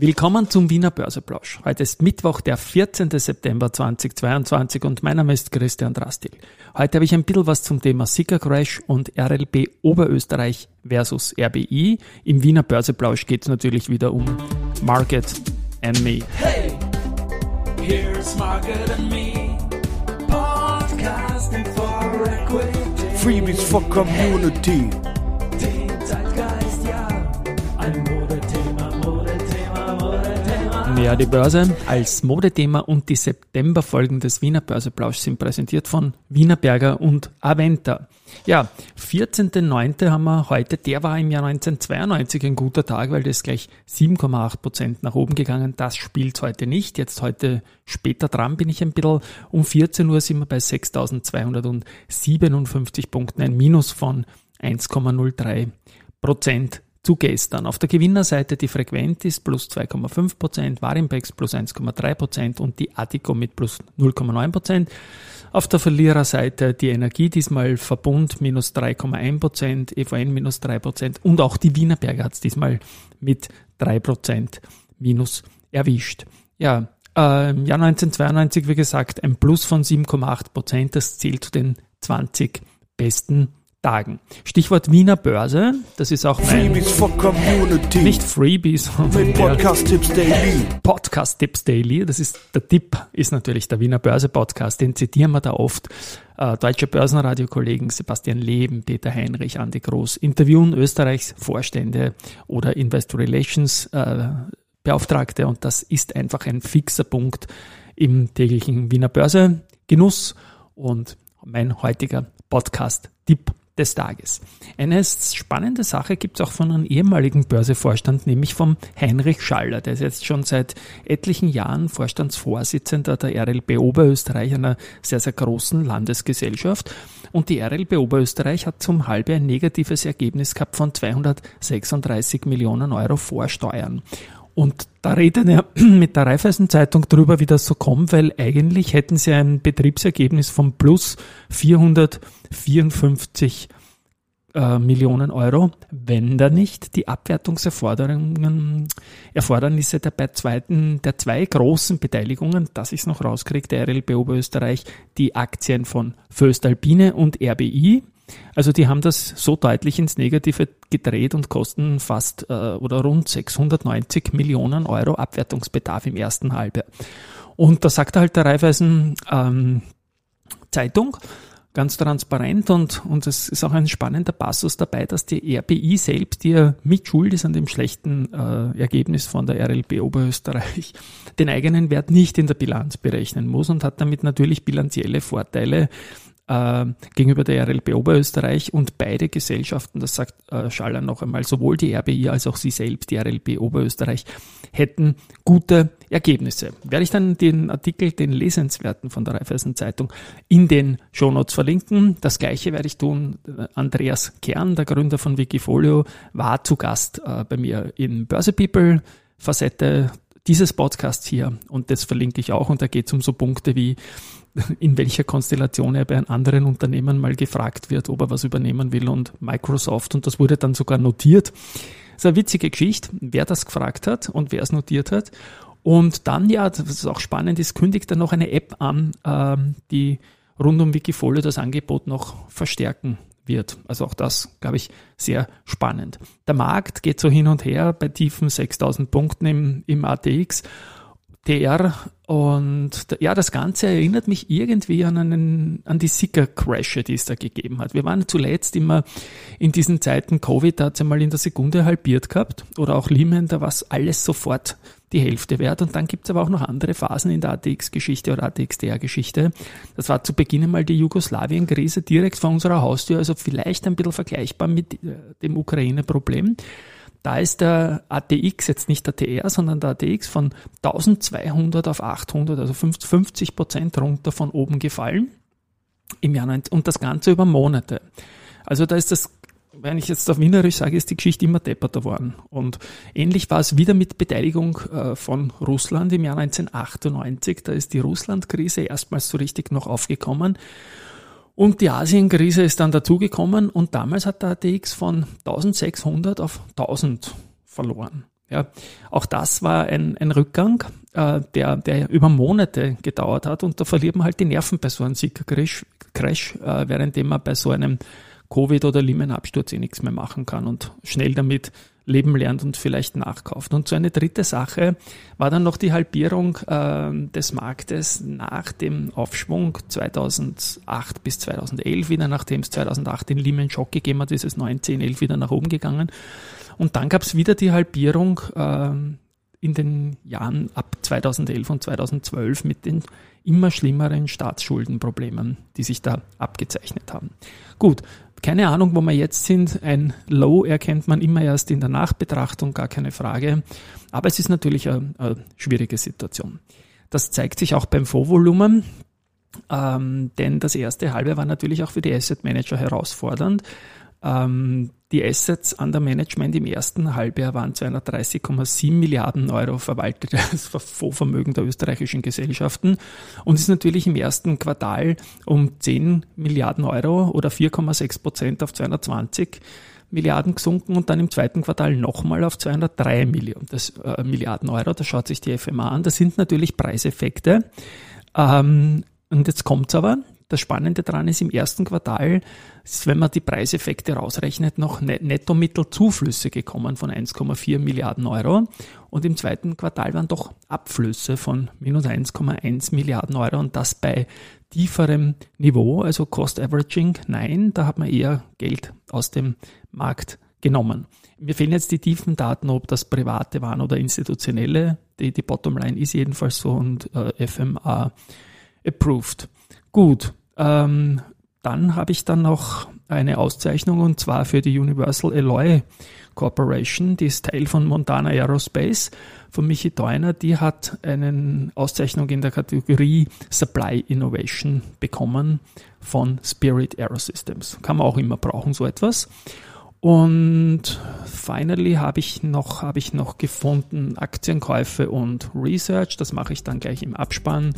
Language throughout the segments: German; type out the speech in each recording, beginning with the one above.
Willkommen zum Wiener Börseplausch. Heute ist Mittwoch, der 14. September 2022 und mein Name ist Christian Drastil. Heute habe ich ein bisschen was zum Thema Sika Crash und RLB Oberösterreich versus RBI. Im Wiener Börseplausch geht es natürlich wieder um Market and Me. Hey, here's Market and Me. Podcasting for Equity. Freebies for Community. Ja, die Börse als Modethema und die Septemberfolgen des Wiener Börseplausch sind präsentiert von Wienerberger und Aventa. Ja, 14.09. haben wir heute, der war im Jahr 1992 ein guter Tag, weil das gleich 7,8 Prozent nach oben gegangen. Das spielt heute nicht. Jetzt heute später dran bin ich ein bisschen. Um 14 Uhr sind wir bei 6.257 Punkten, ein Minus von 1,03 Prozent zu gestern. Auf der Gewinnerseite die Frequentis plus 2,5%, Warimpex plus 1,3% und die Attico mit plus 0,9%. Auf der Verliererseite die Energie, diesmal Verbund minus 3,1%, EVN minus 3% und auch die Wienerberger hat es diesmal mit 3% minus erwischt. Ja, äh, im Jahr 1992, wie gesagt, ein Plus von 7,8%, das zählt zu den 20 besten Tagen. Stichwort Wiener Börse, das ist auch mein Freebies for Community. Nicht Freebies, sondern Podcast Tipps Daily. Podcast Tipps Daily, das ist der Tipp ist natürlich der Wiener Börse Podcast, den zitieren wir da oft. Äh, deutsche Börsenradiokollegen Sebastian Leben, Peter Heinrich, Andi Groß interviewen Österreichs Vorstände oder Investor Relations äh, Beauftragte und das ist einfach ein fixer Punkt im täglichen Wiener Börse Genuss und mein heutiger Podcast-Tipp des Tages. Eine spannende Sache gibt es auch von einem ehemaligen Börsevorstand, nämlich vom Heinrich Schaller. Der ist jetzt schon seit etlichen Jahren Vorstandsvorsitzender der RLB Oberösterreich, einer sehr, sehr großen Landesgesellschaft. Und die RLB Oberösterreich hat zum Halbe ein negatives Ergebnis gehabt von 236 Millionen Euro Vorsteuern. Und da redet er mit der Raiffeisen-Zeitung drüber, wie das so kommt, weil eigentlich hätten sie ein Betriebsergebnis von plus 454 äh, Millionen Euro, wenn da nicht die Abwertungserforderungen, Erfordernisse der, bei zweiten, der zwei großen Beteiligungen, dass ich es noch rauskriege, der RLB Oberösterreich, die Aktien von Föstalpine und RBI, also die haben das so deutlich ins Negative gedreht und kosten fast äh, oder rund 690 Millionen Euro Abwertungsbedarf im ersten Halbjahr. Und da sagt halt der Raiffeisen ähm, Zeitung, ganz transparent und, und es ist auch ein spannender Passus dabei, dass die RBI selbst, die ja mitschuld ist an dem schlechten äh, Ergebnis von der RLB Oberösterreich, den eigenen Wert nicht in der Bilanz berechnen muss und hat damit natürlich bilanzielle Vorteile äh, gegenüber der RLB Oberösterreich und beide Gesellschaften, das sagt äh, Schaller noch einmal, sowohl die RBI als auch sie selbst, die RLB Oberösterreich, hätten gute Ergebnisse. Werde ich dann den Artikel, den Lesenswerten von der Raiffeisen Zeitung in den Shownotes verlinken. Das gleiche werde ich tun. Andreas Kern, der Gründer von Wikifolio, war zu Gast äh, bei mir in Börse People Facette dieses Podcasts hier und das verlinke ich auch und da geht es um so Punkte wie in welcher Konstellation er bei einem anderen Unternehmen mal gefragt wird, ob er was übernehmen will und Microsoft und das wurde dann sogar notiert. Das ist eine witzige Geschichte, wer das gefragt hat und wer es notiert hat. Und dann, ja, was auch spannend ist, kündigt er noch eine App an, ähm, die rund um Wikifolio das Angebot noch verstärken wird. Also auch das, glaube ich, sehr spannend. Der Markt geht so hin und her bei tiefen 6000 Punkten im, im ATX TR und ja, das Ganze erinnert mich irgendwie an, einen, an die Sicker-Crashe, die es da gegeben hat. Wir waren zuletzt immer in diesen Zeiten Covid, da hat es einmal in der Sekunde halbiert gehabt oder auch Lehman, da war alles sofort die Hälfte wert. Und dann gibt es aber auch noch andere Phasen in der ATX-Geschichte oder ATXDR-Geschichte. Das war zu Beginn mal die Jugoslawien-Krise direkt vor unserer Haustür, also vielleicht ein bisschen vergleichbar mit äh, dem Ukraine-Problem. Da ist der ATX jetzt nicht der TR, sondern der ATX von 1200 auf 800, also 50 Prozent runter von oben gefallen im Jahr und das Ganze über Monate. Also da ist das, wenn ich jetzt auf Wienerisch sage, ist die Geschichte immer depperter worden. Und ähnlich war es wieder mit Beteiligung äh, von Russland im Jahr 1998. Da ist die Russland-Krise erstmals so richtig noch aufgekommen. Und die Asienkrise ist dann dazugekommen und damals hat der ATX von 1600 auf 1000 verloren. Ja, auch das war ein, ein Rückgang, äh, der, der über Monate gedauert hat und da verliert man halt die Nerven bei so einem Sieger-Crash, Crash, äh, währenddem man bei so einem Covid- oder Lehman-Absturz eh nichts mehr machen kann und schnell damit leben lernt und vielleicht nachkauft. Und so eine dritte Sache war dann noch die Halbierung äh, des Marktes nach dem Aufschwung 2008 bis 2011 wieder, nachdem es 2008 den Lehman Shock gegeben hat, ist es 19, 11 wieder nach oben gegangen. Und dann gab es wieder die Halbierung äh, in den Jahren ab 2011 und 2012 mit den immer schlimmeren Staatsschuldenproblemen, die sich da abgezeichnet haben. Gut, keine Ahnung, wo wir jetzt sind. Ein Low erkennt man immer erst in der Nachbetrachtung, gar keine Frage. Aber es ist natürlich eine, eine schwierige Situation. Das zeigt sich auch beim Fondsvolumen. Ähm, denn das erste halbe war natürlich auch für die Asset Manager herausfordernd. Ähm, die Assets under Management im ersten Halbjahr waren 230,7 Milliarden Euro verwaltetes Fondsvermögen der österreichischen Gesellschaften und ist natürlich im ersten Quartal um 10 Milliarden Euro oder 4,6 Prozent auf 220 Milliarden gesunken und dann im zweiten Quartal nochmal auf 203 Milliarden, das, äh, Milliarden Euro. Da schaut sich die FMA an. Das sind natürlich Preiseffekte. Ähm, und jetzt kommt's aber, das Spannende daran ist, im ersten Quartal ist, wenn man die Preiseffekte rausrechnet, noch Nettomittelzuflüsse gekommen von 1,4 Milliarden Euro. Und im zweiten Quartal waren doch Abflüsse von minus 1,1 Milliarden Euro und das bei tieferem Niveau, also Cost Averaging, nein, da hat man eher Geld aus dem Markt genommen. Mir fehlen jetzt die tiefen Daten, ob das private waren oder institutionelle. Die, die Bottomline ist jedenfalls so und äh, FMA approved. Gut, ähm, dann habe ich dann noch eine Auszeichnung und zwar für die Universal Alloy Corporation, die ist Teil von Montana Aerospace von Michi Deuner. Die hat eine Auszeichnung in der Kategorie Supply Innovation bekommen von Spirit Aerosystems. Kann man auch immer brauchen, so etwas. Und finally habe ich noch, habe ich noch gefunden Aktienkäufe und Research. Das mache ich dann gleich im Abspann.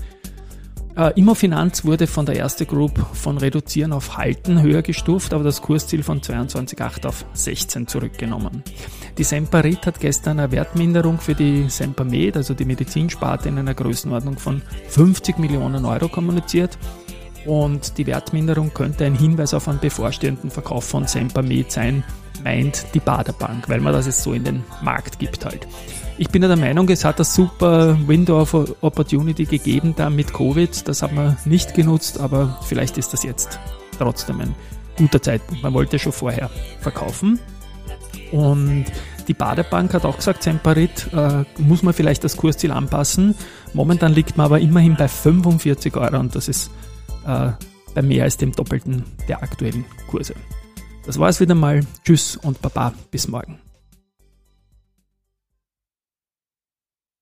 Äh, Immofinanz wurde von der erste Group von reduzieren auf halten höher gestuft, aber das Kursziel von 22,8 auf 16 zurückgenommen. Die Semperit hat gestern eine Wertminderung für die Sempermed, also die Medizinsparte, in einer Größenordnung von 50 Millionen Euro kommuniziert. Und die Wertminderung könnte ein Hinweis auf einen bevorstehenden Verkauf von Sempermed sein, meint die Baderbank, weil man das jetzt so in den Markt gibt halt. Ich bin ja der Meinung, es hat das super Window of Opportunity gegeben da mit Covid. Das hat man nicht genutzt, aber vielleicht ist das jetzt trotzdem ein guter Zeitpunkt. Man wollte schon vorher verkaufen. Und die Badebank hat auch gesagt, Semperit äh, muss man vielleicht das Kursziel anpassen. Momentan liegt man aber immerhin bei 45 Euro und das ist äh, bei mehr als dem Doppelten der aktuellen Kurse. Das war es wieder mal. Tschüss und Baba. Bis morgen.